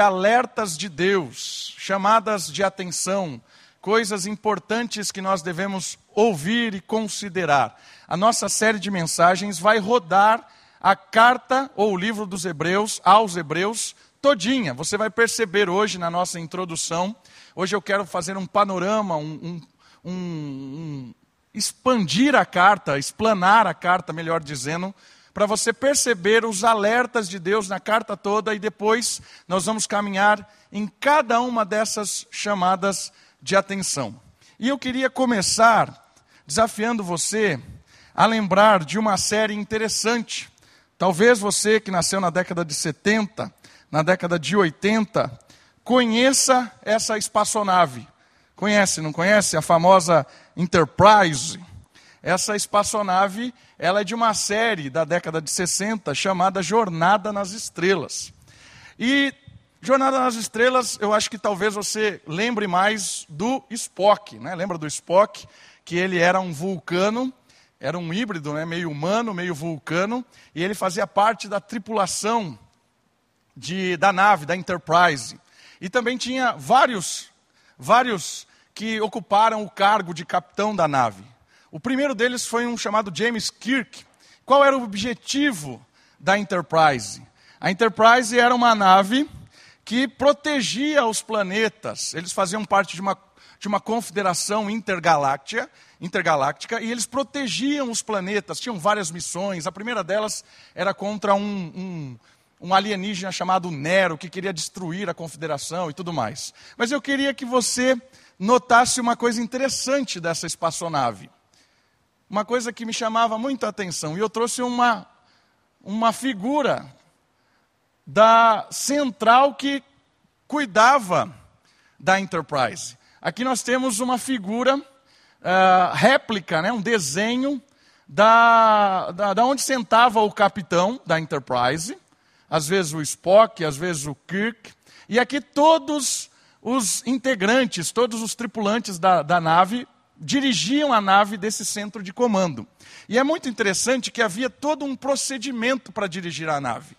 alertas de Deus, chamadas de atenção, coisas importantes que nós devemos ouvir e considerar. A nossa série de mensagens vai rodar a carta ou o livro dos Hebreus aos Hebreus todinha. Você vai perceber hoje na nossa introdução. Hoje eu quero fazer um panorama, um, um, um, expandir a carta, explanar a carta, melhor dizendo, para você perceber os alertas de Deus na carta toda e depois nós vamos caminhar em cada uma dessas chamadas de atenção. E eu queria começar desafiando você a lembrar de uma série interessante. Talvez você que nasceu na década de 70, na década de 80, conheça essa espaçonave. Conhece, não conhece? A famosa Enterprise. Essa espaçonave, ela é de uma série da década de 60 chamada Jornada nas Estrelas. E Jornada nas Estrelas, eu acho que talvez você lembre mais do Spock, né? Lembra do Spock? Que ele era um vulcano, era um híbrido, né? meio humano, meio vulcano, e ele fazia parte da tripulação de, da nave, da Enterprise. E também tinha vários, vários que ocuparam o cargo de capitão da nave. O primeiro deles foi um chamado James Kirk. Qual era o objetivo da Enterprise? A Enterprise era uma nave que protegia os planetas. Eles faziam parte de uma, de uma confederação intergaláctica, intergaláctica e eles protegiam os planetas. Tinham várias missões. A primeira delas era contra um, um, um alienígena chamado Nero, que queria destruir a confederação e tudo mais. Mas eu queria que você notasse uma coisa interessante dessa espaçonave uma coisa que me chamava muito a atenção. E eu trouxe uma, uma figura da central que cuidava da Enterprise. Aqui nós temos uma figura, uh, réplica, né, um desenho da, da, da onde sentava o capitão da Enterprise, às vezes o Spock, às vezes o Kirk, e aqui todos os integrantes, todos os tripulantes da, da nave dirigiam a nave desse centro de comando. E é muito interessante que havia todo um procedimento para dirigir a nave.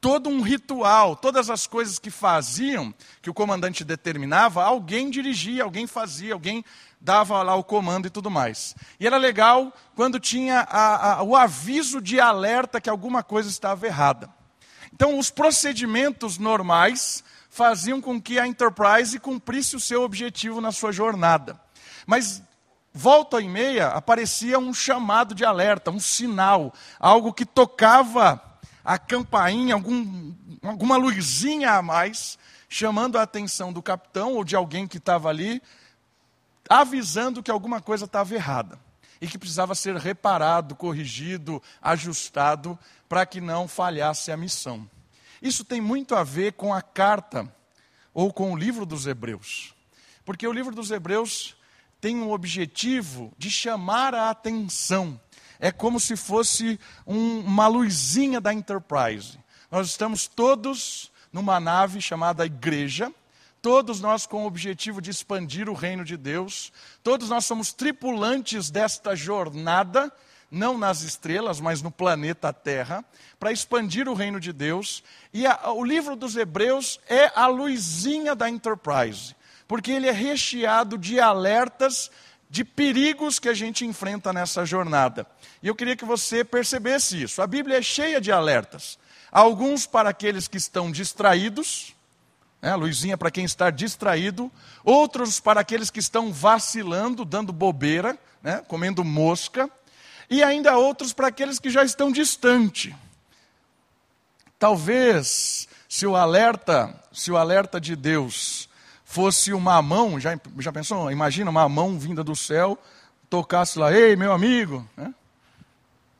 Todo um ritual, todas as coisas que faziam, que o comandante determinava, alguém dirigia, alguém fazia, alguém dava lá o comando e tudo mais. E era legal quando tinha a, a, o aviso de alerta que alguma coisa estava errada. Então, os procedimentos normais faziam com que a Enterprise cumprisse o seu objetivo na sua jornada. Mas volta e meia aparecia um chamado de alerta, um sinal, algo que tocava a campainha, algum, alguma luzinha a mais, chamando a atenção do capitão ou de alguém que estava ali, avisando que alguma coisa estava errada e que precisava ser reparado, corrigido, ajustado para que não falhasse a missão. Isso tem muito a ver com a carta ou com o livro dos Hebreus. Porque o livro dos Hebreus tem um objetivo de chamar a atenção. É como se fosse um, uma luzinha da Enterprise. Nós estamos todos numa nave chamada Igreja, todos nós com o objetivo de expandir o reino de Deus, todos nós somos tripulantes desta jornada, não nas estrelas, mas no planeta Terra, para expandir o reino de Deus. E a, o livro dos Hebreus é a luzinha da Enterprise porque ele é recheado de alertas de perigos que a gente enfrenta nessa jornada. E eu queria que você percebesse isso. A Bíblia é cheia de alertas. Alguns para aqueles que estão distraídos, né, luzinha para quem está distraído, outros para aqueles que estão vacilando, dando bobeira, né, comendo mosca, e ainda outros para aqueles que já estão distante. Talvez, se o alerta, se o alerta de Deus fosse uma mão, já, já pensou? Imagina uma mão vinda do céu, tocasse lá, ei, meu amigo. Né?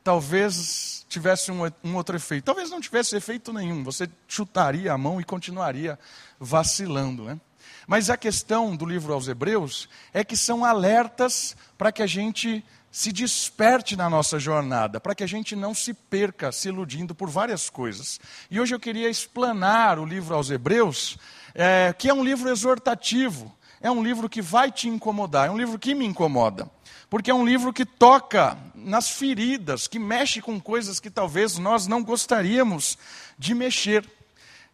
Talvez tivesse um, um outro efeito. Talvez não tivesse efeito nenhum. Você chutaria a mão e continuaria vacilando. Né? Mas a questão do livro aos Hebreus é que são alertas para que a gente se desperte na nossa jornada, para que a gente não se perca se iludindo por várias coisas. E hoje eu queria explanar o livro aos Hebreus é, que é um livro exortativo, é um livro que vai te incomodar, é um livro que me incomoda, porque é um livro que toca nas feridas, que mexe com coisas que talvez nós não gostaríamos de mexer.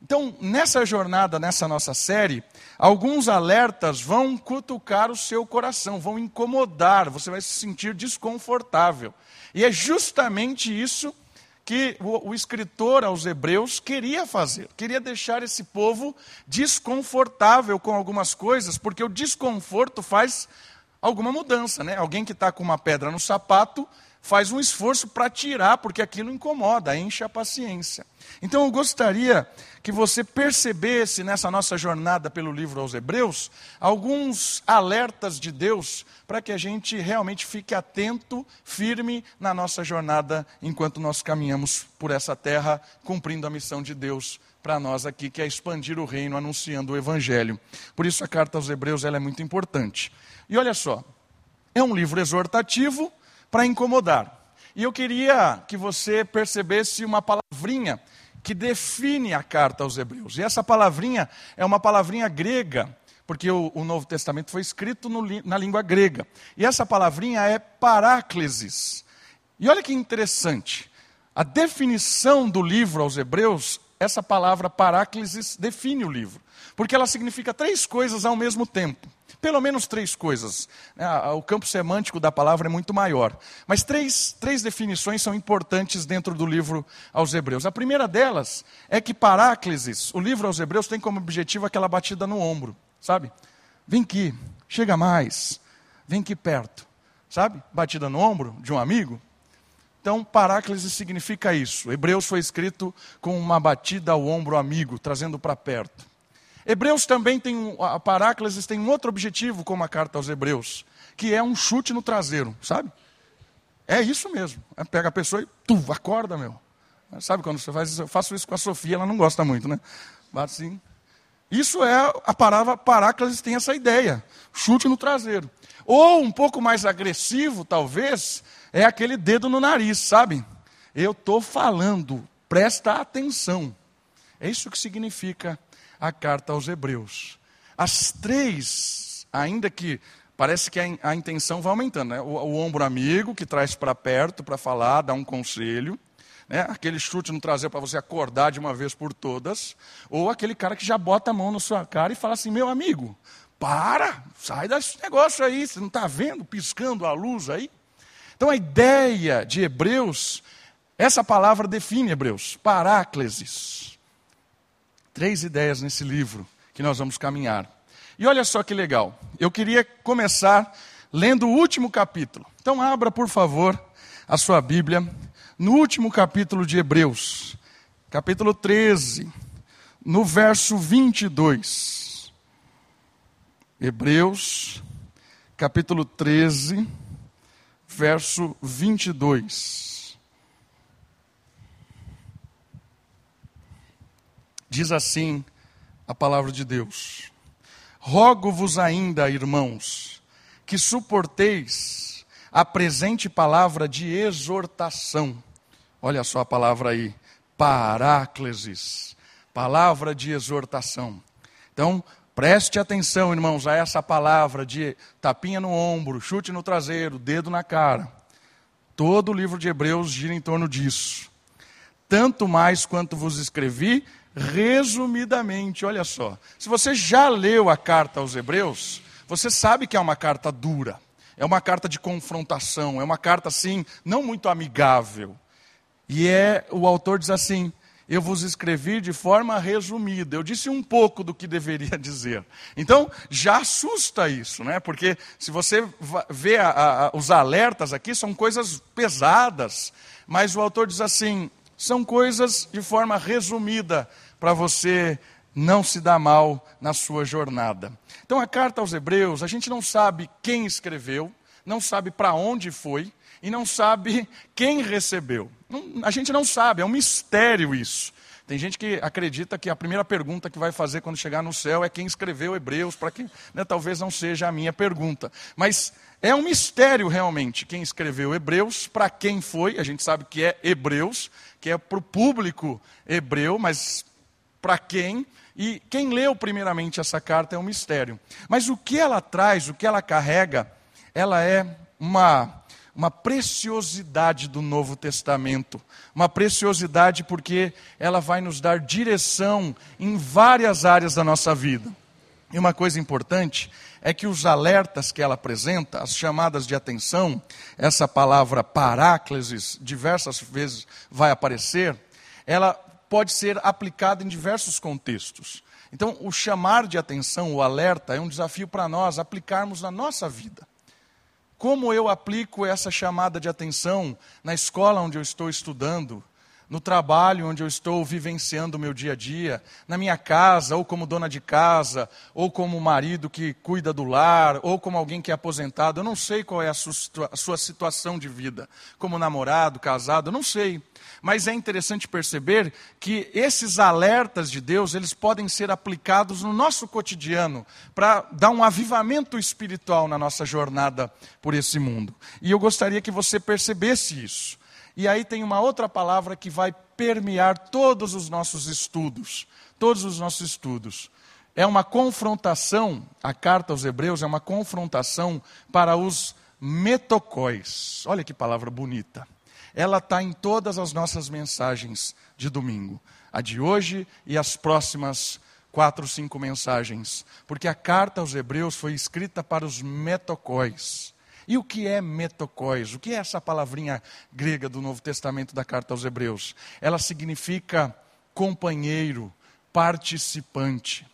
Então, nessa jornada, nessa nossa série, alguns alertas vão cutucar o seu coração, vão incomodar, você vai se sentir desconfortável. E é justamente isso que o, o, escritor aos Hebreus queria fazer, queria deixar esse povo desconfortável com algumas coisas, porque o desconforto faz alguma mudança, né? Alguém que está com uma pedra no sapato faz um esforço para tirar, porque aquilo incomoda, enche a paciência. Então eu gostaria que você percebesse nessa nossa jornada pelo livro aos Hebreus alguns alertas de Deus para que a gente realmente fique atento, firme na nossa jornada enquanto nós caminhamos por essa terra, cumprindo a missão de Deus para nós aqui, que é expandir o reino anunciando o evangelho. Por isso a carta aos Hebreus ela é muito importante. E olha só, é um livro exortativo, para incomodar. E eu queria que você percebesse uma palavrinha que define a carta aos Hebreus. E essa palavrinha é uma palavrinha grega, porque o, o Novo Testamento foi escrito no, na língua grega. E essa palavrinha é paráclesis. E olha que interessante. A definição do livro aos Hebreus, essa palavra paráclesis define o livro. Porque ela significa três coisas ao mesmo tempo. Pelo menos três coisas. Né? O campo semântico da palavra é muito maior. Mas três, três definições são importantes dentro do livro aos Hebreus. A primeira delas é que Paráclises, o livro aos Hebreus, tem como objetivo aquela batida no ombro, sabe? Vem aqui, chega mais, vem aqui perto, sabe? Batida no ombro de um amigo. Então, Paráclises significa isso. Hebreus foi escrito com uma batida ao ombro amigo, trazendo para perto. Hebreus também tem, um, a Paráclises tem um outro objetivo como a carta aos Hebreus, que é um chute no traseiro, sabe? É isso mesmo. É, pega a pessoa e tu, acorda, meu. Sabe quando você faz isso? Eu faço isso com a Sofia, ela não gosta muito, né? Bate assim. Isso é a palavra Paráclises tem essa ideia, chute no traseiro. Ou um pouco mais agressivo, talvez, é aquele dedo no nariz, sabe? Eu estou falando, presta atenção. É isso que significa a carta aos Hebreus. As três, ainda que parece que a, a intenção vai aumentando, né? o, o ombro amigo que traz para perto para falar, dar um conselho. Né? aquele chute no traseiro para você acordar de uma vez por todas, ou aquele cara que já bota a mão na sua cara e fala assim: meu amigo, para, sai desse negócio aí, você não está vendo, piscando a luz aí? Então a ideia de Hebreus, essa palavra define Hebreus, paráclesis. Três ideias nesse livro que nós vamos caminhar. E olha só que legal. Eu queria começar lendo o último capítulo. Então, abra, por favor, a sua Bíblia no último capítulo de Hebreus, capítulo 13, no verso 22. Hebreus, capítulo 13, verso 22. Diz assim a palavra de Deus: Rogo-vos ainda, irmãos, que suporteis a presente palavra de exortação. Olha só a palavra aí, paráclesis, palavra de exortação. Então, preste atenção, irmãos, a essa palavra de tapinha no ombro, chute no traseiro, dedo na cara. Todo o livro de Hebreus gira em torno disso. Tanto mais quanto vos escrevi, resumidamente, olha só. Se você já leu a carta aos Hebreus, você sabe que é uma carta dura, é uma carta de confrontação, é uma carta assim, não muito amigável. E é, o autor diz assim: eu vos escrevi de forma resumida. Eu disse um pouco do que deveria dizer. Então, já assusta isso, né? Porque se você vê a, a, os alertas aqui, são coisas pesadas. Mas o autor diz assim: são coisas de forma resumida para você não se dar mal na sua jornada. Então, a carta aos Hebreus, a gente não sabe quem escreveu, não sabe para onde foi e não sabe quem recebeu. A gente não sabe, é um mistério isso. Tem gente que acredita que a primeira pergunta que vai fazer quando chegar no céu é quem escreveu Hebreus, para que né, talvez não seja a minha pergunta. Mas é um mistério realmente quem escreveu Hebreus, para quem foi, a gente sabe que é Hebreus, que é para o público hebreu, mas para quem, e quem leu primeiramente essa carta é um mistério. Mas o que ela traz, o que ela carrega, ela é uma, uma preciosidade do Novo Testamento. Uma preciosidade porque ela vai nos dar direção em várias áreas da nossa vida. E uma coisa importante é que os alertas que ela apresenta, as chamadas de atenção, essa palavra paráclesis, diversas vezes vai aparecer, ela pode ser aplicada em diversos contextos. Então, o chamar de atenção, o alerta, é um desafio para nós aplicarmos na nossa vida. Como eu aplico essa chamada de atenção na escola onde eu estou estudando, no trabalho onde eu estou vivenciando o meu dia a dia, na minha casa, ou como dona de casa, ou como marido que cuida do lar, ou como alguém que é aposentado. Eu não sei qual é a sua, situação de vida, como namorado, casado, eu não sei. Mas é interessante perceber que esses alertas de Deus, eles podem ser aplicados no nosso cotidiano para dar um avivamento espiritual na nossa jornada por esse mundo. E eu gostaria que você percebesse isso. E aí tem uma outra palavra que vai permear todos os nossos estudos. Todos os nossos estudos. É uma confrontação, a carta aos Hebreus é uma confrontação para os metocóis. Olha que palavra bonita. Ela está em todas as nossas mensagens de domingo. A de hoje e as próximas quatro, cinco mensagens. Porque a carta aos Hebreus foi escrita para os metocóis. E o que é metocóis? O que é essa palavrinha grega do Novo Testamento da carta aos Hebreus? Ela significa companheiro, participante.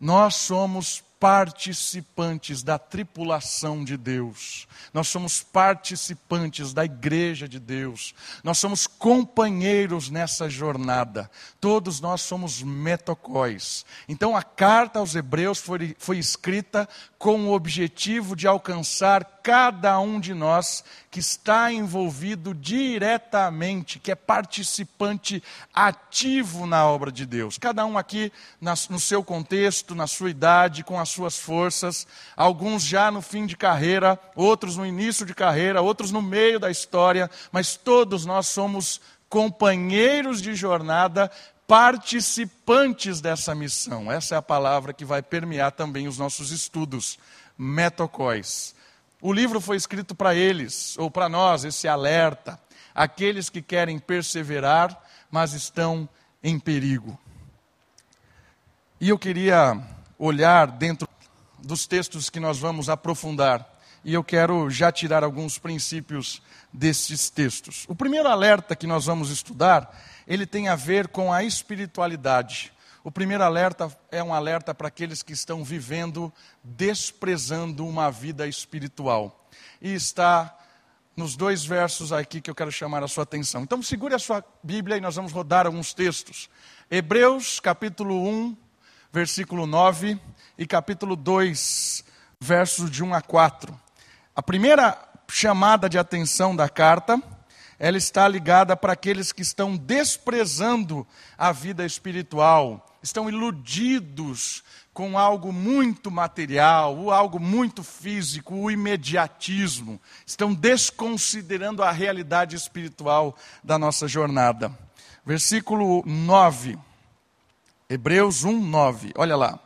Nós somos participantes da tripulação de Deus, nós somos participantes da igreja de Deus, nós somos companheiros nessa jornada, todos nós somos metocóis. Então a carta aos Hebreus foi, foi escrita com o objetivo de alcançar cada um de nós que está envolvido diretamente, que é participante ativo na obra de Deus. Cada um aqui no seu contexto, na sua idade, com as suas forças, alguns já no fim de carreira, outros no início de carreira, outros no meio da história, mas todos nós somos companheiros de jornada participantes dessa missão. Essa é a palavra que vai permear também os nossos estudos. Metocóis. O livro foi escrito para eles, ou para nós, esse alerta. Aqueles que querem perseverar, mas estão em perigo. E eu queria olhar dentro dos textos que nós vamos aprofundar. E eu quero já tirar alguns princípios desses textos. O primeiro alerta que nós vamos estudar ele tem a ver com a espiritualidade. O primeiro alerta é um alerta para aqueles que estão vivendo desprezando uma vida espiritual. E está nos dois versos aqui que eu quero chamar a sua atenção. Então, segure a sua Bíblia e nós vamos rodar alguns textos. Hebreus, capítulo 1, versículo 9, e capítulo 2, versos de 1 a 4. A primeira chamada de atenção da carta ela está ligada para aqueles que estão desprezando a vida espiritual, estão iludidos com algo muito material, ou algo muito físico, o imediatismo, estão desconsiderando a realidade espiritual da nossa jornada. Versículo 9, Hebreus 1, 9, olha lá.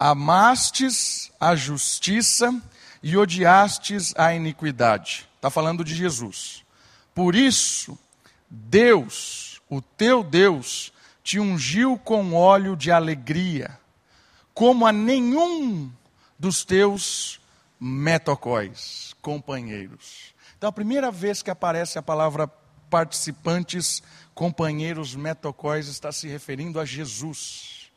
Amastes a justiça e odiastes a iniquidade. Está falando de Jesus. Por isso, Deus, o teu Deus, te ungiu com óleo de alegria, como a nenhum dos teus metocóis, companheiros. Então, a primeira vez que aparece a palavra participantes, companheiros, metocóis, está se referindo a Jesus.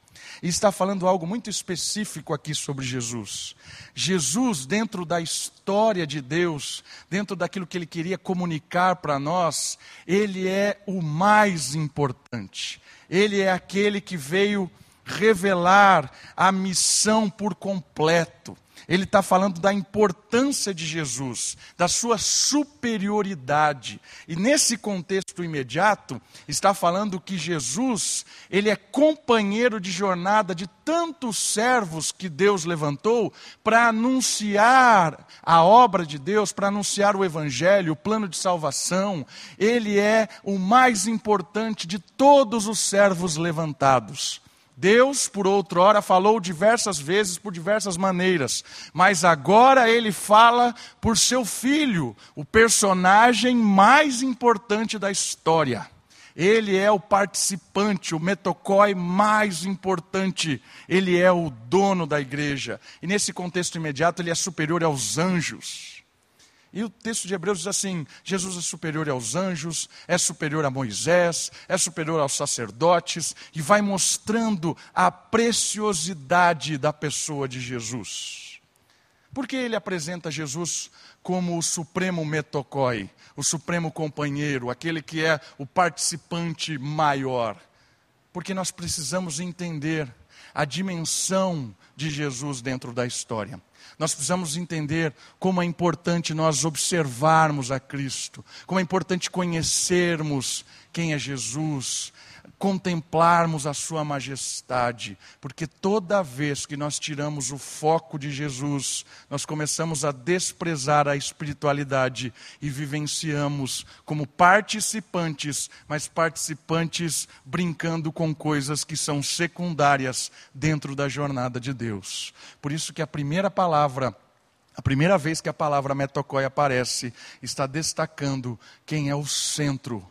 E está falando algo muito específico aqui sobre Jesus. Jesus, dentro da história de Deus, dentro daquilo que ele queria comunicar para nós, ele é o mais importante. Ele é aquele que veio revelar a missão por completo ele está falando da importância de Jesus, da sua superioridade. E nesse contexto imediato, está falando que Jesus, ele é companheiro de jornada de tantos servos que Deus levantou para anunciar a obra de Deus, para anunciar o evangelho, o plano de salvação. Ele é o mais importante de todos os servos levantados. Deus, por outrora, falou diversas vezes, por diversas maneiras, mas agora ele fala por seu filho, o personagem mais importante da história. Ele é o participante, o metocói mais importante. Ele é o dono da igreja. E nesse contexto imediato, ele é superior aos anjos. E o texto de Hebreus diz assim: Jesus é superior aos anjos, é superior a Moisés, é superior aos sacerdotes, e vai mostrando a preciosidade da pessoa de Jesus. Por que ele apresenta Jesus como o supremo metocói, o supremo companheiro, aquele que é o participante maior? Porque nós precisamos entender a dimensão de Jesus dentro da história. Nós precisamos entender como é importante nós observarmos a Cristo, como é importante conhecermos quem é Jesus, contemplarmos a Sua majestade, porque toda vez que nós tiramos o foco de Jesus, nós começamos a desprezar a espiritualidade e vivenciamos como participantes, mas participantes brincando com coisas que são secundárias dentro da jornada de Deus. Por isso que a primeira palavra a primeira vez que a palavra metocói aparece, está destacando quem é o centro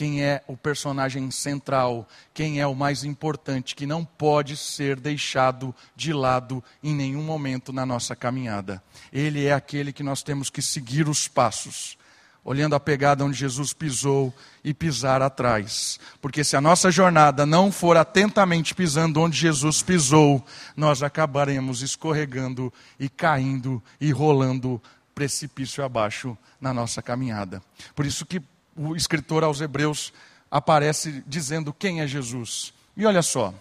quem é o personagem central, quem é o mais importante, que não pode ser deixado de lado em nenhum momento na nossa caminhada. Ele é aquele que nós temos que seguir os passos, olhando a pegada onde Jesus pisou e pisar atrás. Porque se a nossa jornada não for atentamente pisando onde Jesus pisou, nós acabaremos escorregando e caindo e rolando precipício abaixo na nossa caminhada. Por isso que o escritor aos Hebreus aparece dizendo quem é Jesus. E olha só,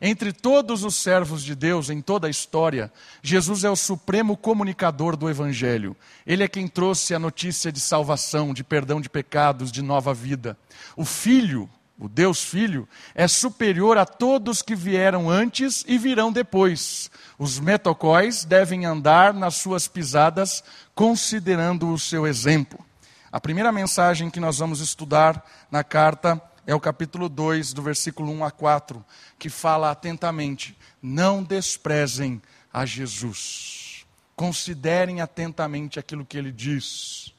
entre todos os servos de Deus em toda a história, Jesus é o supremo comunicador do Evangelho. Ele é quem trouxe a notícia de salvação, de perdão de pecados, de nova vida. O Filho, o Deus Filho, é superior a todos que vieram antes e virão depois. Os metocóis devem andar nas suas pisadas, considerando o seu exemplo. A primeira mensagem que nós vamos estudar na carta é o capítulo 2, do versículo 1 a 4, que fala atentamente: não desprezem a Jesus. Considerem atentamente aquilo que ele diz,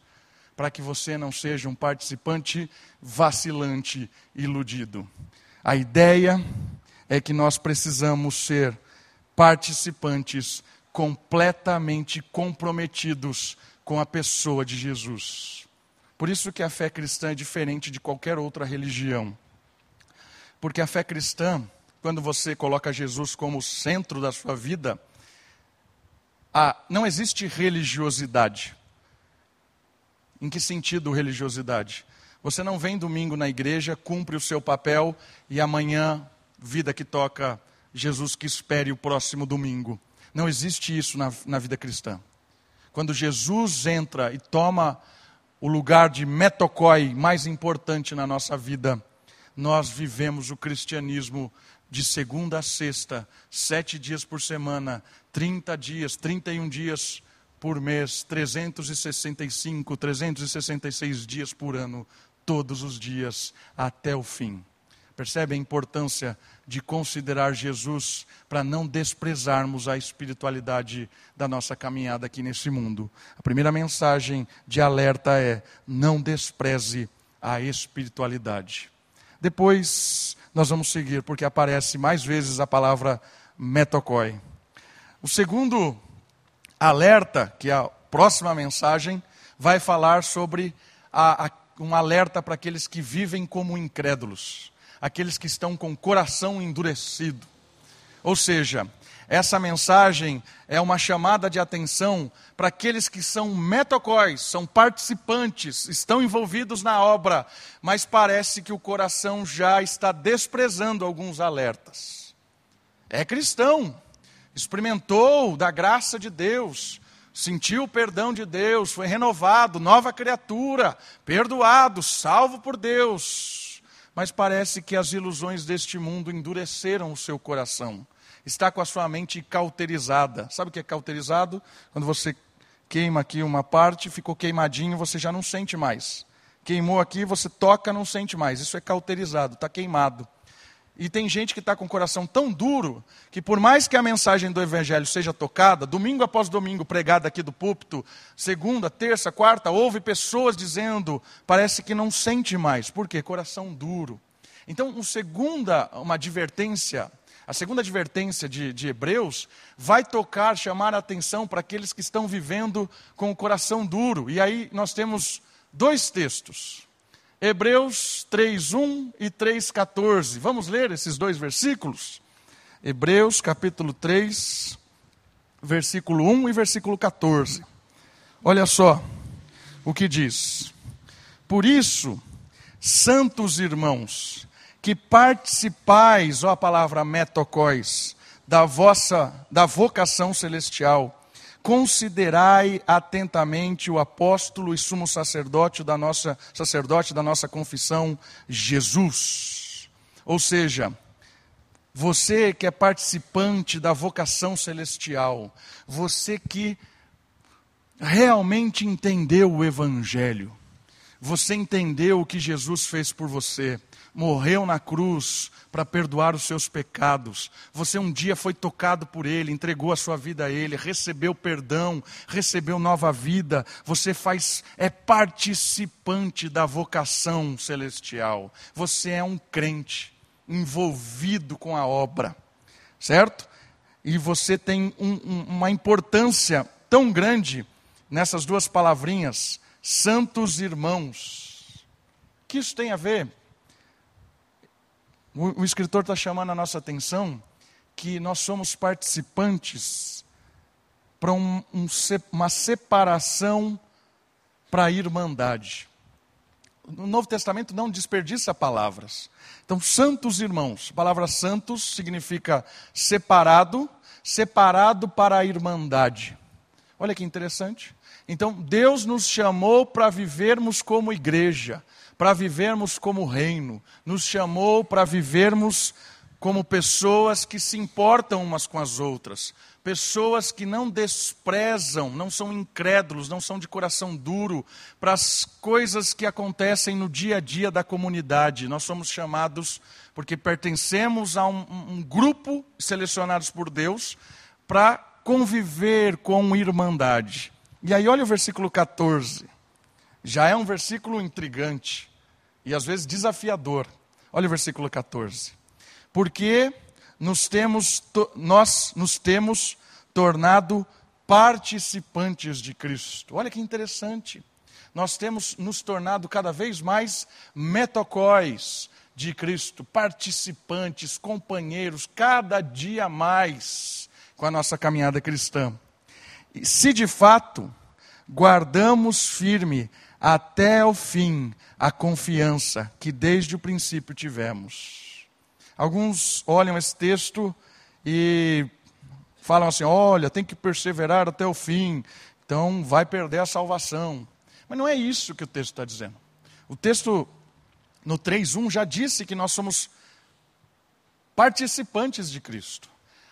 para que você não seja um participante vacilante, iludido. A ideia é que nós precisamos ser participantes completamente comprometidos com a pessoa de Jesus. Por isso que a fé cristã é diferente de qualquer outra religião. Porque a fé cristã, quando você coloca Jesus como centro da sua vida, a, não existe religiosidade. Em que sentido religiosidade? Você não vem domingo na igreja, cumpre o seu papel e amanhã, vida que toca, Jesus que espere o próximo domingo. Não existe isso na, na vida cristã. Quando Jesus entra e toma o lugar de metocói mais importante na nossa vida, nós vivemos o cristianismo de segunda a sexta, sete dias por semana, 30 dias, 31 dias por mês, 365, 366 dias por ano, todos os dias, até o fim. Percebe a importância de considerar Jesus para não desprezarmos a espiritualidade da nossa caminhada aqui nesse mundo. A primeira mensagem de alerta é: não despreze a espiritualidade. Depois nós vamos seguir, porque aparece mais vezes a palavra metocói. O segundo alerta, que é a próxima mensagem, vai falar sobre a, a, um alerta para aqueles que vivem como incrédulos aqueles que estão com o coração endurecido. Ou seja, essa mensagem é uma chamada de atenção para aqueles que são metocóis, são participantes, estão envolvidos na obra, mas parece que o coração já está desprezando alguns alertas. É cristão, experimentou da graça de Deus, sentiu o perdão de Deus, foi renovado, nova criatura, perdoado, salvo por Deus mas parece que as ilusões deste mundo endureceram o seu coração. Está com a sua mente cauterizada. Sabe o que é cauterizado? Quando você queima aqui uma parte, ficou queimadinho, você já não sente mais. Queimou aqui, você toca, não sente mais. Isso é cauterizado, está queimado. E tem gente que está com o coração tão duro que, por mais que a mensagem do Evangelho seja tocada, domingo após domingo pregada aqui do púlpito, segunda, terça, quarta, houve pessoas dizendo, parece que não sente mais. Por quê? Coração duro. Então, um segunda, uma advertência, a segunda advertência de, de Hebreus vai tocar, chamar a atenção para aqueles que estão vivendo com o coração duro. E aí nós temos dois textos. Hebreus 3:1 e 3:14. Vamos ler esses dois versículos? Hebreus capítulo 3, versículo 1 e versículo 14. Olha só o que diz: Por isso, santos irmãos, que participais, ó a palavra metocóis, da vossa da vocação celestial, considerai atentamente o apóstolo e sumo sacerdote da nossa sacerdote da nossa confissão, Jesus. Ou seja, você que é participante da vocação celestial, você que realmente entendeu o evangelho, você entendeu o que Jesus fez por você, morreu na cruz para perdoar os seus pecados. Você um dia foi tocado por Ele, entregou a sua vida a Ele, recebeu perdão, recebeu nova vida. Você faz é participante da vocação celestial. Você é um crente envolvido com a obra, certo? E você tem um, um, uma importância tão grande nessas duas palavrinhas, santos irmãos. O que isso tem a ver o, escritor está chamando a nossa atenção que nós somos participantes para um, um, uma separação para a irmandade. No Novo Testamento não desperdiça palavras. Então, santos irmãos, a palavra santos significa separado, separado para a irmandade. Olha que interessante. Então, Deus nos chamou para vivermos como igreja, para vivermos como reino, nos chamou para vivermos como pessoas que se importam umas com as outras, pessoas que não desprezam, não são incrédulos, não são de coração duro para as coisas que acontecem no dia a dia da comunidade. Nós somos chamados porque pertencemos a um, um grupo selecionados por Deus para conviver com irmandade. E aí, olha o versículo 14 já é um versículo intrigante e às vezes desafiador. Olha o versículo 14. Porque nos temos, nós nos temos tornado participantes de Cristo. Olha que interessante. Nós temos nos tornado cada vez mais metocóis de Cristo, participantes, companheiros, cada dia mais com a nossa caminhada cristã. Se de fato guardamos firme até o fim a confiança que desde o princípio tivemos. Alguns olham esse texto e falam assim: olha, tem que perseverar até o fim, então vai perder a salvação. Mas não é isso que o texto está dizendo. O texto no 3.1 já disse que nós somos participantes de Cristo.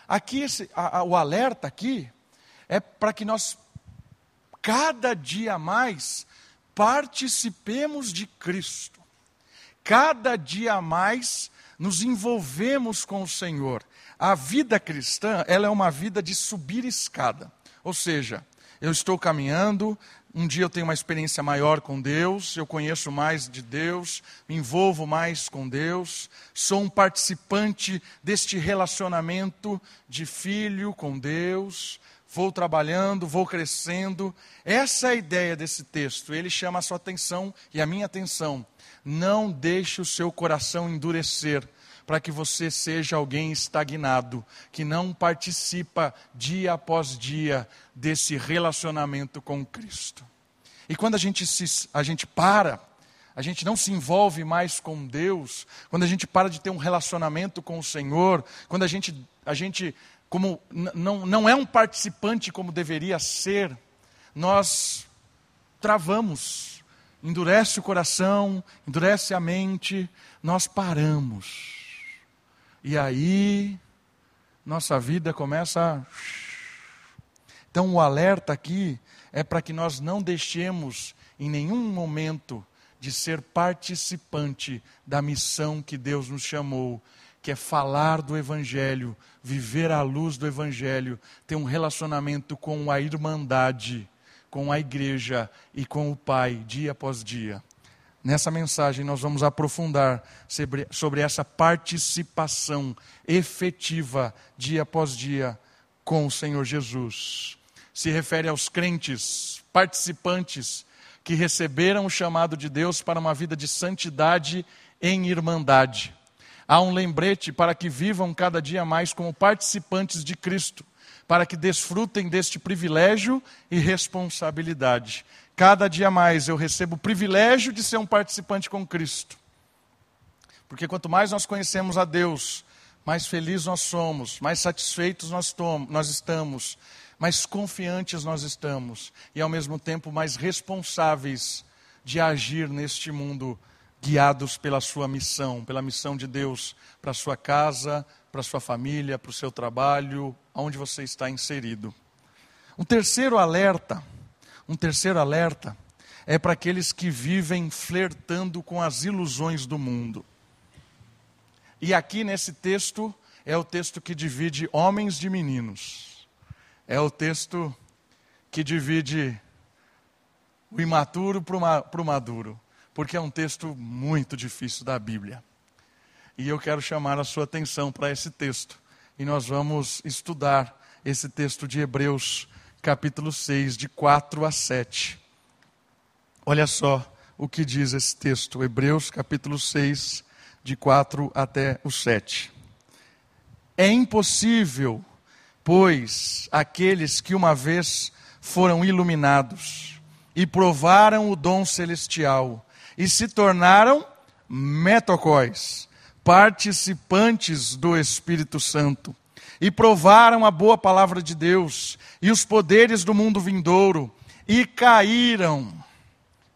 Aqui, esse, a, a, o alerta aqui é para que nós, cada dia mais, participemos de Cristo. Cada dia mais nos envolvemos com o Senhor. A vida cristã, ela é uma vida de subir escada. Ou seja, eu estou caminhando, um dia eu tenho uma experiência maior com Deus, eu conheço mais de Deus, me envolvo mais com Deus, sou um participante deste relacionamento de filho com Deus, vou trabalhando, vou crescendo. Essa é a ideia desse texto. Ele chama a sua atenção e a minha atenção. Não deixe o seu coração endurecer para que você seja alguém estagnado, que não participa dia após dia desse relacionamento com Cristo. E quando a gente, se, a gente para, a gente não se envolve mais com Deus, quando a gente para de ter um relacionamento com o Senhor, quando a gente, a gente como não, não é um participante como deveria ser, nós travamos, endurece o coração, endurece a mente, nós paramos. E aí, nossa vida começa a. Então, o alerta aqui é para que nós não deixemos em nenhum momento de ser participante da missão que Deus nos chamou que é falar do Evangelho, viver à luz do Evangelho, ter um relacionamento com a irmandade, com a igreja e com o Pai, dia após dia. Nessa mensagem, nós vamos aprofundar sobre, sobre essa participação efetiva, dia após dia, com o Senhor Jesus. Se refere aos crentes, participantes, que receberam o chamado de Deus para uma vida de santidade em irmandade. Há um lembrete para que vivam cada dia mais como participantes de Cristo, para que desfrutem deste privilégio e responsabilidade. Cada dia mais eu recebo o privilégio de ser um participante com Cristo. Porque quanto mais nós conhecemos a Deus, mais felizes nós somos, mais satisfeitos nós, nós estamos, mais confiantes nós estamos e ao mesmo tempo mais responsáveis de agir neste mundo, guiados pela sua missão, pela missão de Deus para sua casa, para sua família, para o seu trabalho, aonde você está inserido. Um terceiro alerta um terceiro alerta é para aqueles que vivem flertando com as ilusões do mundo. E aqui nesse texto é o texto que divide homens de meninos. É o texto que divide o imaturo para o maduro. Porque é um texto muito difícil da Bíblia. E eu quero chamar a sua atenção para esse texto. E nós vamos estudar esse texto de Hebreus capítulo 6, de 4 a 7. Olha só o que diz esse texto, Hebreus capítulo 6, de 4 até o 7. É impossível, pois, aqueles que uma vez foram iluminados e provaram o dom celestial e se tornaram metocóis, participantes do Espírito Santo, e provaram a boa palavra de Deus e os poderes do mundo vindouro e caíram.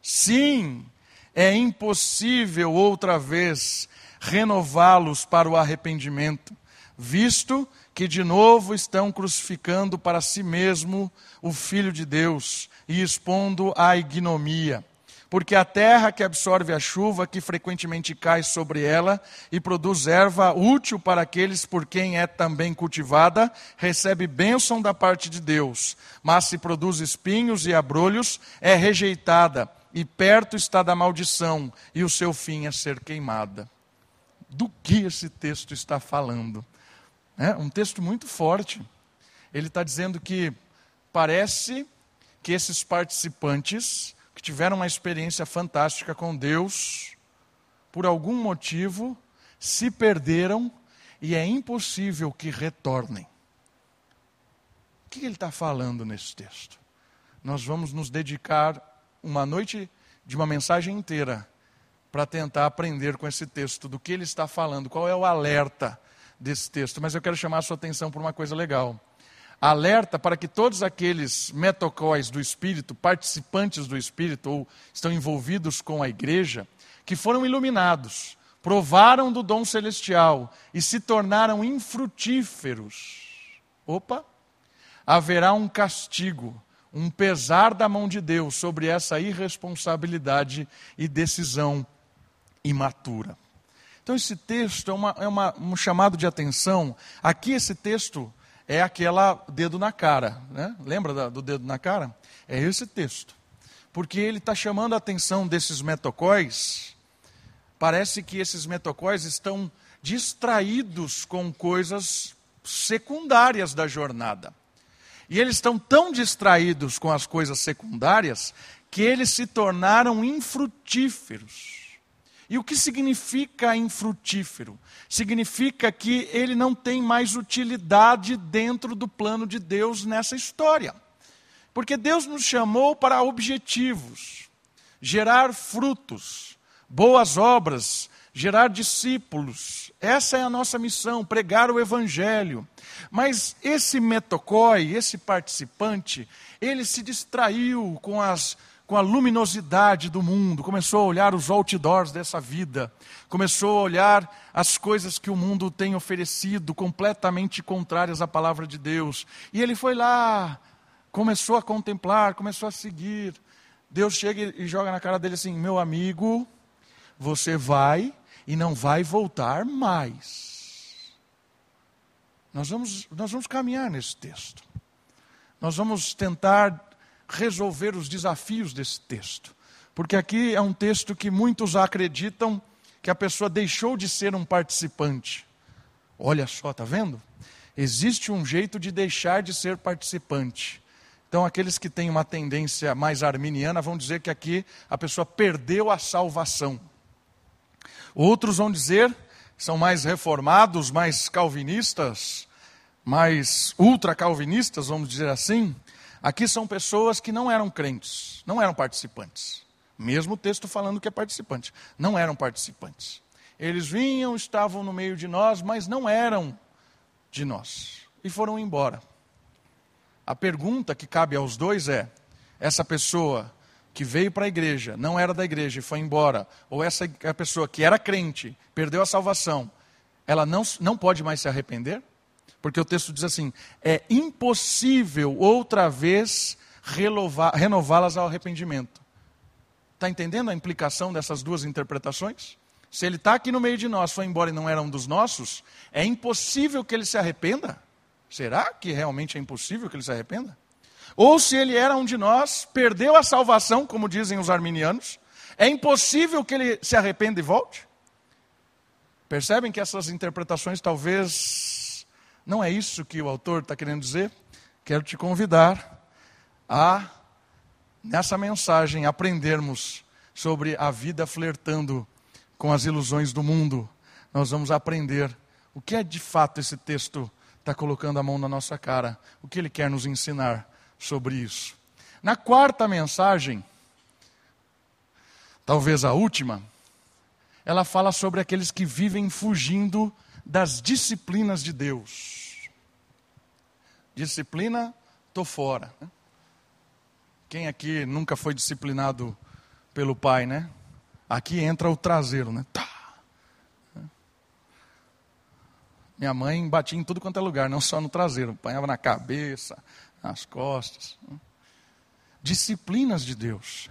Sim, é impossível outra vez renová-los para o arrependimento, visto que de novo estão crucificando para si mesmo o Filho de Deus e expondo à ignomia. Porque a terra que absorve a chuva, que frequentemente cai sobre ela e produz erva útil para aqueles por quem é também cultivada, recebe bênção da parte de Deus. Mas se produz espinhos e abrolhos, é rejeitada, e perto está da maldição, e o seu fim é ser queimada. Do que esse texto está falando? É um texto muito forte. Ele está dizendo que parece que esses participantes tiveram uma experiência fantástica com Deus, por algum motivo, se perderam e é impossível que retornem. O que ele está falando nesse texto? Nós vamos nos dedicar uma noite de uma mensagem inteira para tentar aprender com esse texto do que ele está falando, qual é o alerta desse texto. Mas eu quero chamar a sua atenção por uma coisa legal alerta para que todos aqueles metocóis do Espírito, participantes do Espírito, ou estão envolvidos com a igreja, que foram iluminados, provaram do dom celestial e se tornaram infrutíferos. Opa! Haverá um castigo, um pesar da mão de Deus sobre essa irresponsabilidade e decisão imatura. Então, esse texto é, uma, é uma, um chamado de atenção. Aqui, esse texto é aquela dedo na cara. Né? Lembra do dedo na cara? É esse texto. Porque ele está chamando a atenção desses metocóis. Parece que esses metocóis estão distraídos com coisas secundárias da jornada. E eles estão tão distraídos com as coisas secundárias que eles se tornaram infrutíferos. E o que significa infrutífero? Significa que ele não tem mais utilidade dentro do plano de Deus nessa história. Porque Deus nos chamou para objetivos, gerar frutos, boas obras, gerar discípulos. Essa é a nossa missão, pregar o evangelho. Mas esse metocói, esse participante, ele se distraiu com as com a luminosidade do mundo, começou a olhar os outdoors dessa vida, começou a olhar as coisas que o mundo tem oferecido, completamente contrárias à palavra de Deus. E ele foi lá, começou a contemplar, começou a seguir. Deus chega e joga na cara dele assim: meu amigo, você vai e não vai voltar mais. Nós vamos, nós vamos caminhar nesse texto. Nós vamos tentar resolver os desafios desse texto. Porque aqui é um texto que muitos acreditam que a pessoa deixou de ser um participante. Olha só, tá vendo? Existe um jeito de deixar de ser participante. Então, aqueles que têm uma tendência mais arminiana vão dizer que aqui a pessoa perdeu a salvação. Outros vão dizer, são mais reformados, mais calvinistas, mais ultra-calvinistas, vamos dizer assim. Aqui são pessoas que não eram crentes, não eram participantes. Mesmo o texto falando que é participante, não eram participantes. Eles vinham, estavam no meio de nós, mas não eram de nós. E foram embora. A pergunta que cabe aos dois é: essa pessoa que veio para a igreja, não era da igreja e foi embora, ou essa a pessoa que era crente, perdeu a salvação, ela não, não pode mais se arrepender? Porque o texto diz assim: é impossível outra vez renová-las ao arrependimento. Está entendendo a implicação dessas duas interpretações? Se ele está aqui no meio de nós, foi embora e não era um dos nossos, é impossível que ele se arrependa? Será que realmente é impossível que ele se arrependa? Ou se ele era um de nós, perdeu a salvação, como dizem os arminianos, é impossível que ele se arrependa e volte? Percebem que essas interpretações talvez não é isso que o autor está querendo dizer? Quero te convidar a, nessa mensagem, aprendermos sobre a vida flertando com as ilusões do mundo, nós vamos aprender o que é de fato esse texto está colocando a mão na nossa cara, o que ele quer nos ensinar sobre isso. Na quarta mensagem, talvez a última, ela fala sobre aqueles que vivem fugindo das disciplinas de Deus. Disciplina, estou fora. Né? Quem aqui nunca foi disciplinado pelo pai, né? Aqui entra o traseiro, né? Tá. Minha mãe batia em tudo quanto é lugar, não só no traseiro, apanhava na cabeça, nas costas. Disciplinas de Deus.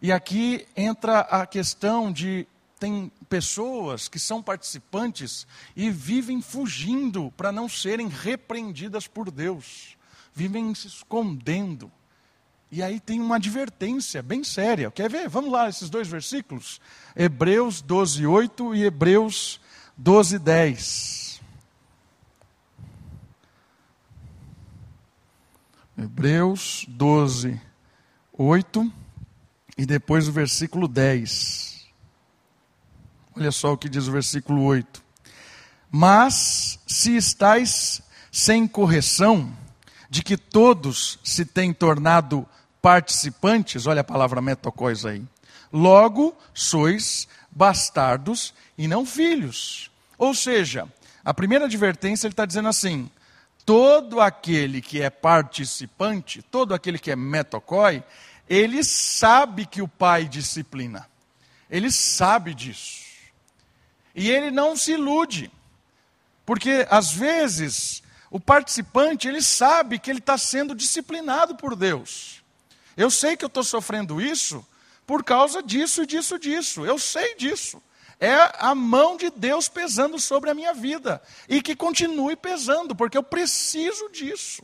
E aqui entra a questão de tem pessoas que são participantes e vivem fugindo para não serem repreendidas por Deus, vivem se escondendo. E aí tem uma advertência bem séria. Quer ver? Vamos lá, esses dois versículos. Hebreus 12, 8 e Hebreus 12, 10. Hebreus 12, 8 e depois o versículo 10. Olha só o que diz o versículo 8. Mas se estáis sem correção, de que todos se têm tornado participantes, olha a palavra metocóis aí. Logo, sois bastardos e não filhos. Ou seja, a primeira advertência ele está dizendo assim: todo aquele que é participante, todo aquele que é metocói, ele sabe que o pai disciplina. Ele sabe disso. E ele não se ilude. Porque às vezes o participante ele sabe que ele está sendo disciplinado por Deus. Eu sei que eu estou sofrendo isso por causa disso, disso, disso. Eu sei disso. É a mão de Deus pesando sobre a minha vida. E que continue pesando, porque eu preciso disso.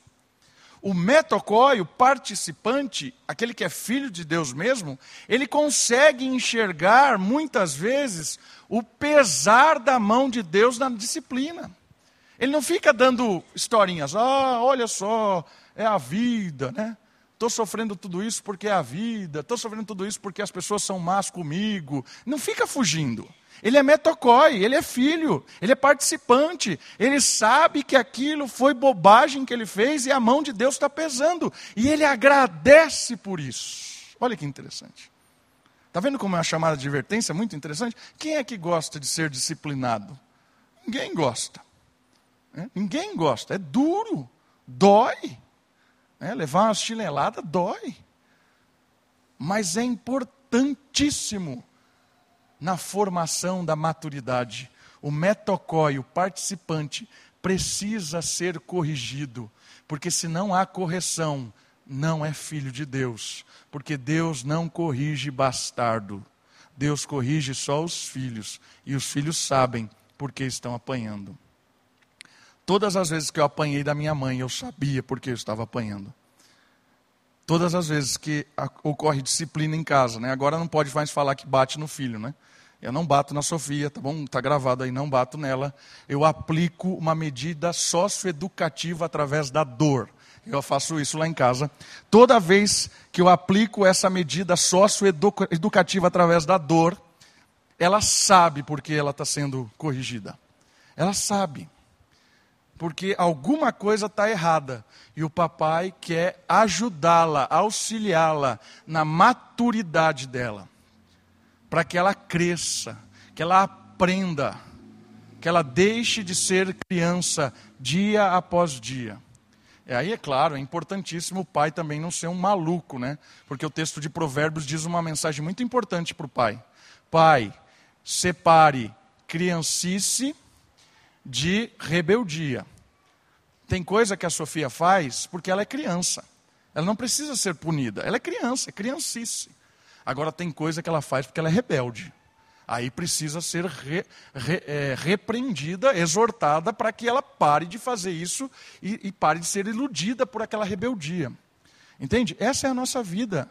O metocói, o participante, aquele que é filho de Deus mesmo, ele consegue enxergar muitas vezes o pesar da mão de Deus na disciplina. Ele não fica dando historinhas, ah, olha só, é a vida, né? Estou sofrendo tudo isso porque é a vida, estou sofrendo tudo isso porque as pessoas são más comigo. Não fica fugindo. Ele é metocói, ele é filho, ele é participante, ele sabe que aquilo foi bobagem que ele fez e a mão de Deus está pesando. E ele agradece por isso. Olha que interessante. Está vendo como é uma chamada de advertência muito interessante? Quem é que gosta de ser disciplinado? Ninguém gosta. Né? Ninguém gosta, é duro, dói. É, levar uma chinelada dói. Mas é importantíssimo na formação da maturidade. O metocói, o participante, precisa ser corrigido, porque se não há correção, não é filho de Deus, porque Deus não corrige bastardo. Deus corrige só os filhos, e os filhos sabem porque estão apanhando. Todas as vezes que eu apanhei da minha mãe, eu sabia porque eu estava apanhando. Todas as vezes que ocorre disciplina em casa, né? Agora não pode mais falar que bate no filho, né? Eu não bato na Sofia, tá bom? Tá gravado aí, não bato nela. Eu aplico uma medida socioeducativa através da dor. Eu faço isso lá em casa. Toda vez que eu aplico essa medida socioeducativa através da dor, ela sabe porque ela está sendo corrigida. Ela sabe. Porque alguma coisa está errada. E o papai quer ajudá-la, auxiliá-la na maturidade dela. Para que ela cresça, que ela aprenda, que ela deixe de ser criança dia após dia. E aí, é claro, é importantíssimo o pai também não ser um maluco, né? Porque o texto de Provérbios diz uma mensagem muito importante para o pai. Pai, separe criancice de rebeldia. Tem coisa que a Sofia faz porque ela é criança. Ela não precisa ser punida. Ela é criança, é criancice. Agora tem coisa que ela faz porque ela é rebelde. Aí precisa ser re, re, é, repreendida, exortada, para que ela pare de fazer isso e, e pare de ser iludida por aquela rebeldia. Entende? Essa é a nossa vida.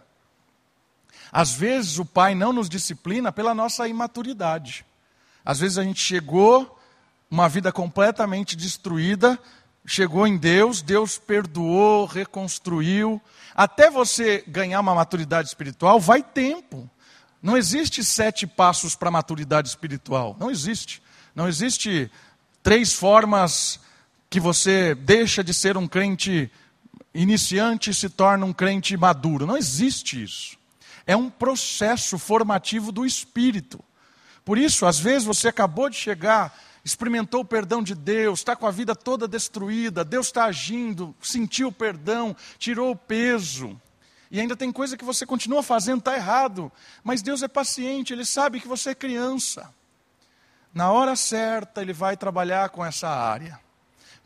Às vezes o pai não nos disciplina pela nossa imaturidade. Às vezes a gente chegou, uma vida completamente destruída, chegou em Deus, Deus perdoou, reconstruiu. Até você ganhar uma maturidade espiritual, vai tempo. Não existe sete passos para a maturidade espiritual. Não existe. Não existe três formas que você deixa de ser um crente iniciante e se torna um crente maduro. Não existe isso é um processo formativo do espírito. Por isso, às vezes você acabou de chegar, experimentou o perdão de Deus, está com a vida toda destruída, Deus está agindo, sentiu o perdão, tirou o peso. E ainda tem coisa que você continua fazendo, está errado. Mas Deus é paciente, Ele sabe que você é criança. Na hora certa, Ele vai trabalhar com essa área.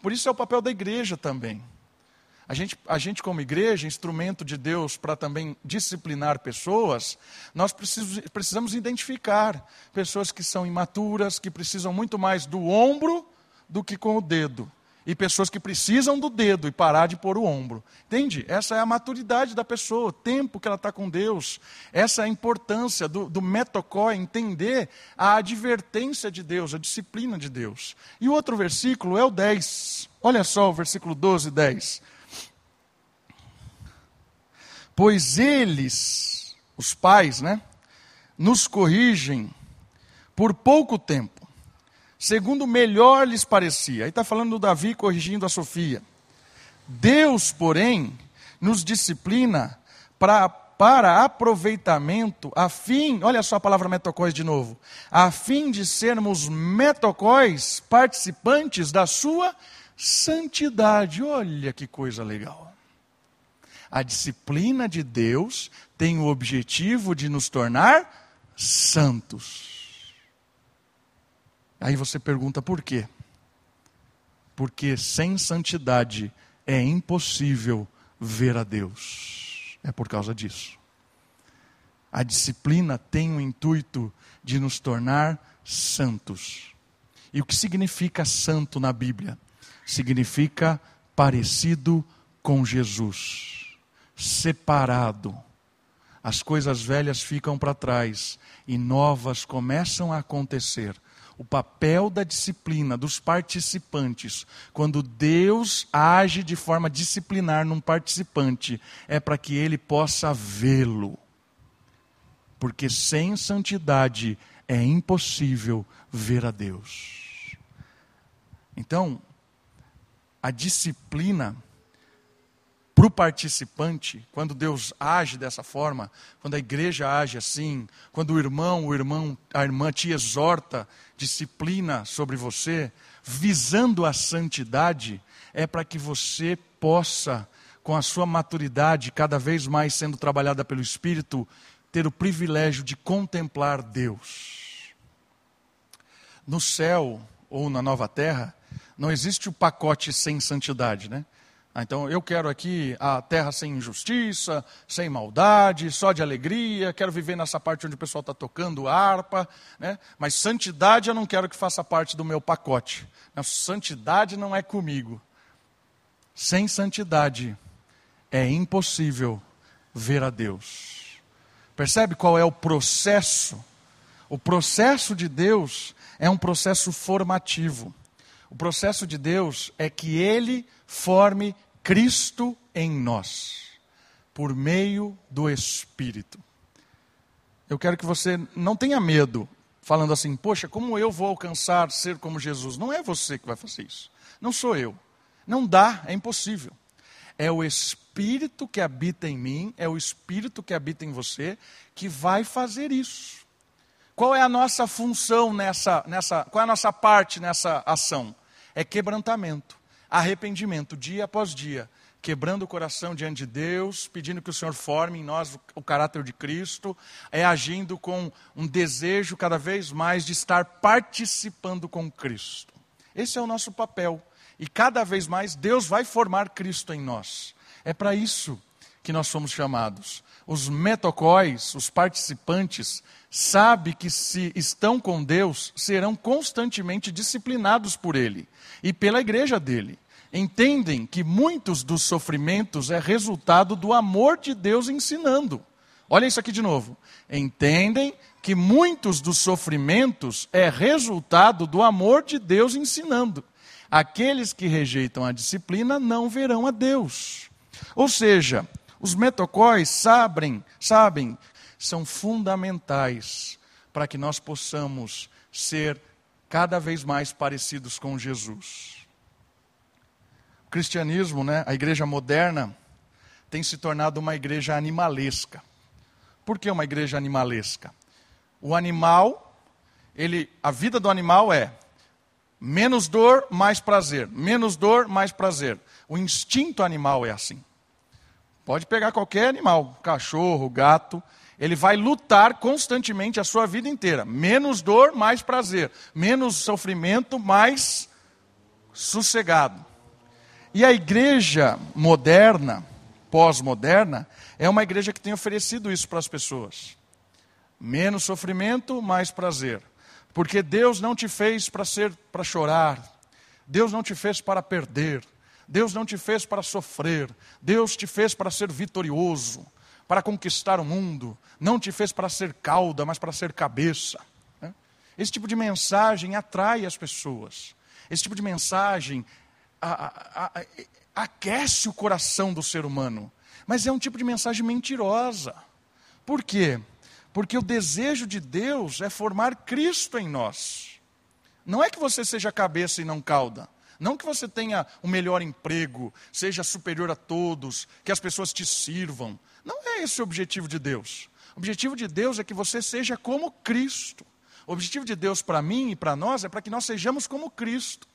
Por isso é o papel da igreja também. A gente, a gente, como igreja, instrumento de Deus para também disciplinar pessoas, nós precisamos, precisamos identificar pessoas que são imaturas, que precisam muito mais do ombro do que com o dedo. E pessoas que precisam do dedo e parar de pôr o ombro. Entende? Essa é a maturidade da pessoa, o tempo que ela está com Deus. Essa é a importância do, do metocó, entender a advertência de Deus, a disciplina de Deus. E o outro versículo é o 10. Olha só o versículo 12 e 10 pois eles, os pais, né, nos corrigem por pouco tempo, segundo melhor lhes parecia. Aí está falando do Davi corrigindo a Sofia. Deus, porém, nos disciplina pra, para aproveitamento, a fim, olha só a palavra metocóis de novo, a fim de sermos metocóis participantes da sua santidade. Olha que coisa legal. A disciplina de Deus tem o objetivo de nos tornar santos. Aí você pergunta por quê? Porque sem santidade é impossível ver a Deus. É por causa disso. A disciplina tem o intuito de nos tornar santos. E o que significa santo na Bíblia? Significa parecido com Jesus separado. As coisas velhas ficam para trás e novas começam a acontecer. O papel da disciplina dos participantes, quando Deus age de forma disciplinar num participante, é para que ele possa vê-lo. Porque sem santidade é impossível ver a Deus. Então, a disciplina para o participante, quando Deus age dessa forma, quando a igreja age assim, quando o irmão, o irmão, a irmã te exorta, disciplina sobre você, visando a santidade, é para que você possa, com a sua maturidade cada vez mais sendo trabalhada pelo Espírito, ter o privilégio de contemplar Deus. No céu ou na nova terra, não existe o pacote sem santidade, né? Ah, então eu quero aqui a terra sem injustiça, sem maldade, só de alegria, quero viver nessa parte onde o pessoal está tocando harpa, né? mas santidade eu não quero que faça parte do meu pacote. Não, santidade não é comigo. Sem santidade é impossível ver a Deus. Percebe qual é o processo? O processo de Deus é um processo formativo. O processo de Deus é que Ele forme Cristo em nós, por meio do Espírito. Eu quero que você não tenha medo, falando assim, poxa, como eu vou alcançar ser como Jesus? Não é você que vai fazer isso. Não sou eu. Não dá, é impossível. É o Espírito que habita em mim, é o Espírito que habita em você, que vai fazer isso. Qual é a nossa função nessa, nessa qual é a nossa parte nessa ação? É quebrantamento arrependimento, dia após dia, quebrando o coração diante de Deus, pedindo que o Senhor forme em nós o, caráter de Cristo, é agindo com um desejo cada vez mais de estar participando com Cristo. Esse é o nosso papel. E cada vez mais Deus vai formar Cristo em nós. É para isso que nós somos chamados. Os metocóis, os participantes, sabem que se estão com Deus, serão constantemente disciplinados por Ele e pela igreja dele entendem que muitos dos sofrimentos é resultado do amor de Deus ensinando. Olha isso aqui de novo. Entendem que muitos dos sofrimentos é resultado do amor de Deus ensinando. Aqueles que rejeitam a disciplina não verão a Deus. Ou seja, os metocóis sabem, sabem, são fundamentais para que nós possamos ser cada vez mais parecidos com Jesus cristianismo, né, a igreja moderna, tem se tornado uma igreja animalesca. Por que uma igreja animalesca? O animal, ele, a vida do animal é menos dor, mais prazer, menos dor, mais prazer. O instinto animal é assim. Pode pegar qualquer animal, cachorro, gato, ele vai lutar constantemente a sua vida inteira. Menos dor, mais prazer. Menos sofrimento, mais sossegado. E a igreja moderna, pós-moderna, é uma igreja que tem oferecido isso para as pessoas. Menos sofrimento, mais prazer. Porque Deus não te fez para ser para chorar. Deus não te fez para perder. Deus não te fez para sofrer. Deus te fez para ser vitorioso, para conquistar o mundo. Não te fez para ser cauda, mas para ser cabeça. Né? Esse tipo de mensagem atrai as pessoas. Esse tipo de mensagem aquece o coração do ser humano. Mas é um tipo de mensagem mentirosa. Por quê? Porque o desejo de Deus é formar Cristo em nós. Não é que você seja cabeça e não cauda. Não que você tenha o melhor emprego, seja superior a todos, que as pessoas te sirvam. Não é esse o objetivo de Deus. O objetivo de Deus é que você seja como Cristo. O objetivo de Deus para mim e para nós é para que nós sejamos como Cristo.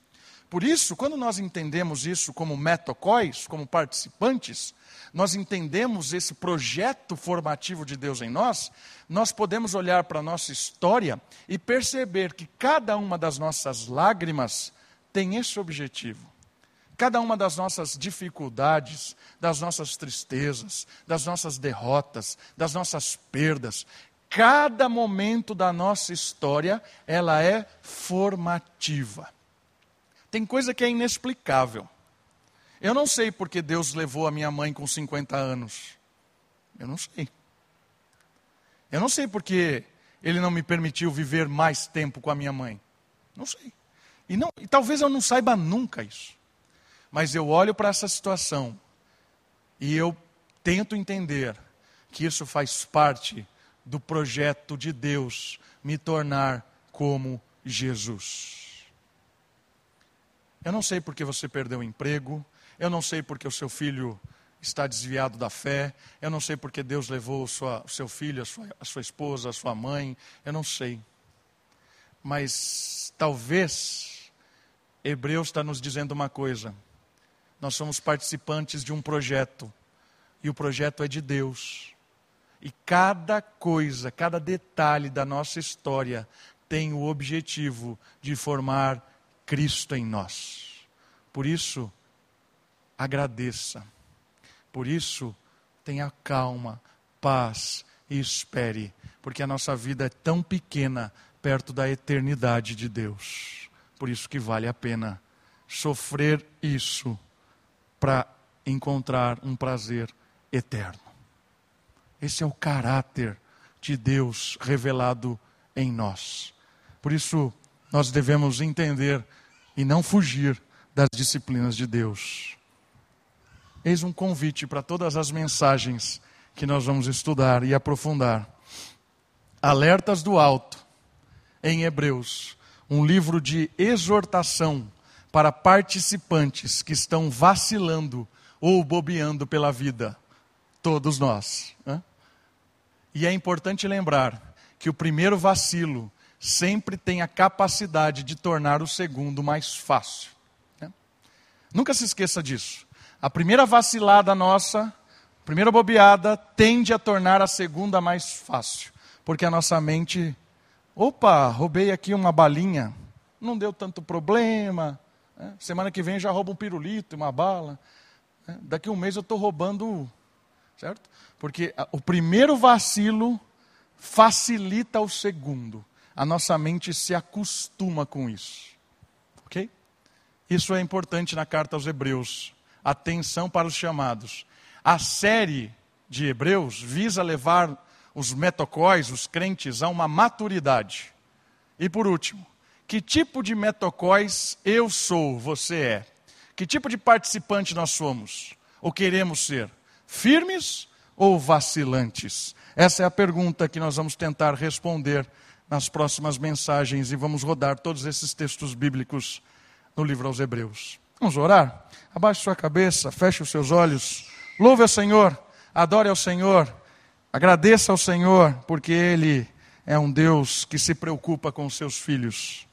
Por isso, quando nós entendemos isso como metocóis, como participantes, nós entendemos esse projeto formativo de Deus em nós, nós podemos olhar para a nossa história e perceber que cada uma das nossas lágrimas tem esse objetivo. Cada uma das nossas dificuldades, das nossas tristezas, das nossas derrotas, das nossas perdas, cada momento da nossa história, ela é formativa. Tem coisa que é inexplicável. Eu não sei porque Deus levou a minha mãe com 50 anos. Eu não sei. Eu não sei porque Ele não me permitiu viver mais tempo com a minha mãe. Não sei. E, não, e talvez eu não saiba nunca isso. Mas eu olho para essa situação e eu tento entender que isso faz parte do projeto de Deus me tornar como Jesus. Eu não sei porque você perdeu o emprego, eu não sei porque o seu filho está desviado da fé, eu não sei porque Deus levou o seu filho, a sua, a sua esposa, a sua mãe, eu não sei. Mas talvez Hebreus está nos dizendo uma coisa: nós somos participantes de um projeto, e o projeto é de Deus. E cada coisa, cada detalhe da nossa história tem o objetivo de formar Cristo em nós. Por isso, agradeça. Por isso, tenha calma, paz e espere, porque a nossa vida é tão pequena perto da eternidade de Deus. Por isso que vale a pena sofrer isso para encontrar um prazer eterno. Esse é o caráter de Deus revelado em nós. Por isso, nós devemos entender e não fugir das disciplinas de Deus. Eis um convite para todas as mensagens que nós vamos estudar e aprofundar. Alertas do Alto, em Hebreus, um livro de exortação para participantes que estão vacilando ou bobeando pela vida. Todos nós. Né? E é importante lembrar que o primeiro vacilo sempre tem a capacidade de tornar o segundo mais fácil. Né? Nunca se esqueça disso. A primeira vacilada nossa, a primeira bobeada, tende a tornar a segunda mais fácil. Porque a nossa mente, opa, roubei aqui uma balinha, não deu tanto problema. Né? Semana que vem já roubo um pirulito, uma bala. Né? Daqui um mês eu estou roubando, certo? Porque o primeiro vacilo facilita o segundo. A nossa mente se acostuma com isso. Ok? Isso é importante na carta aos Hebreus atenção para os chamados. A série de Hebreus visa levar os metocóis, os crentes, a uma maturidade. E por último, que tipo de metocóis eu sou, você é? Que tipo de participante nós somos? Ou queremos ser? Firmes ou vacilantes? Essa é a pergunta que nós vamos tentar responder nas próximas mensagens e vamos rodar todos esses textos bíblicos no livro aos Hebreus. Vamos orar? Abaixe sua cabeça, feche os seus olhos. Louve ao Senhor, adore ao Senhor, agradeça ao Senhor, porque Ele é um Deus que se preocupa com os seus filhos.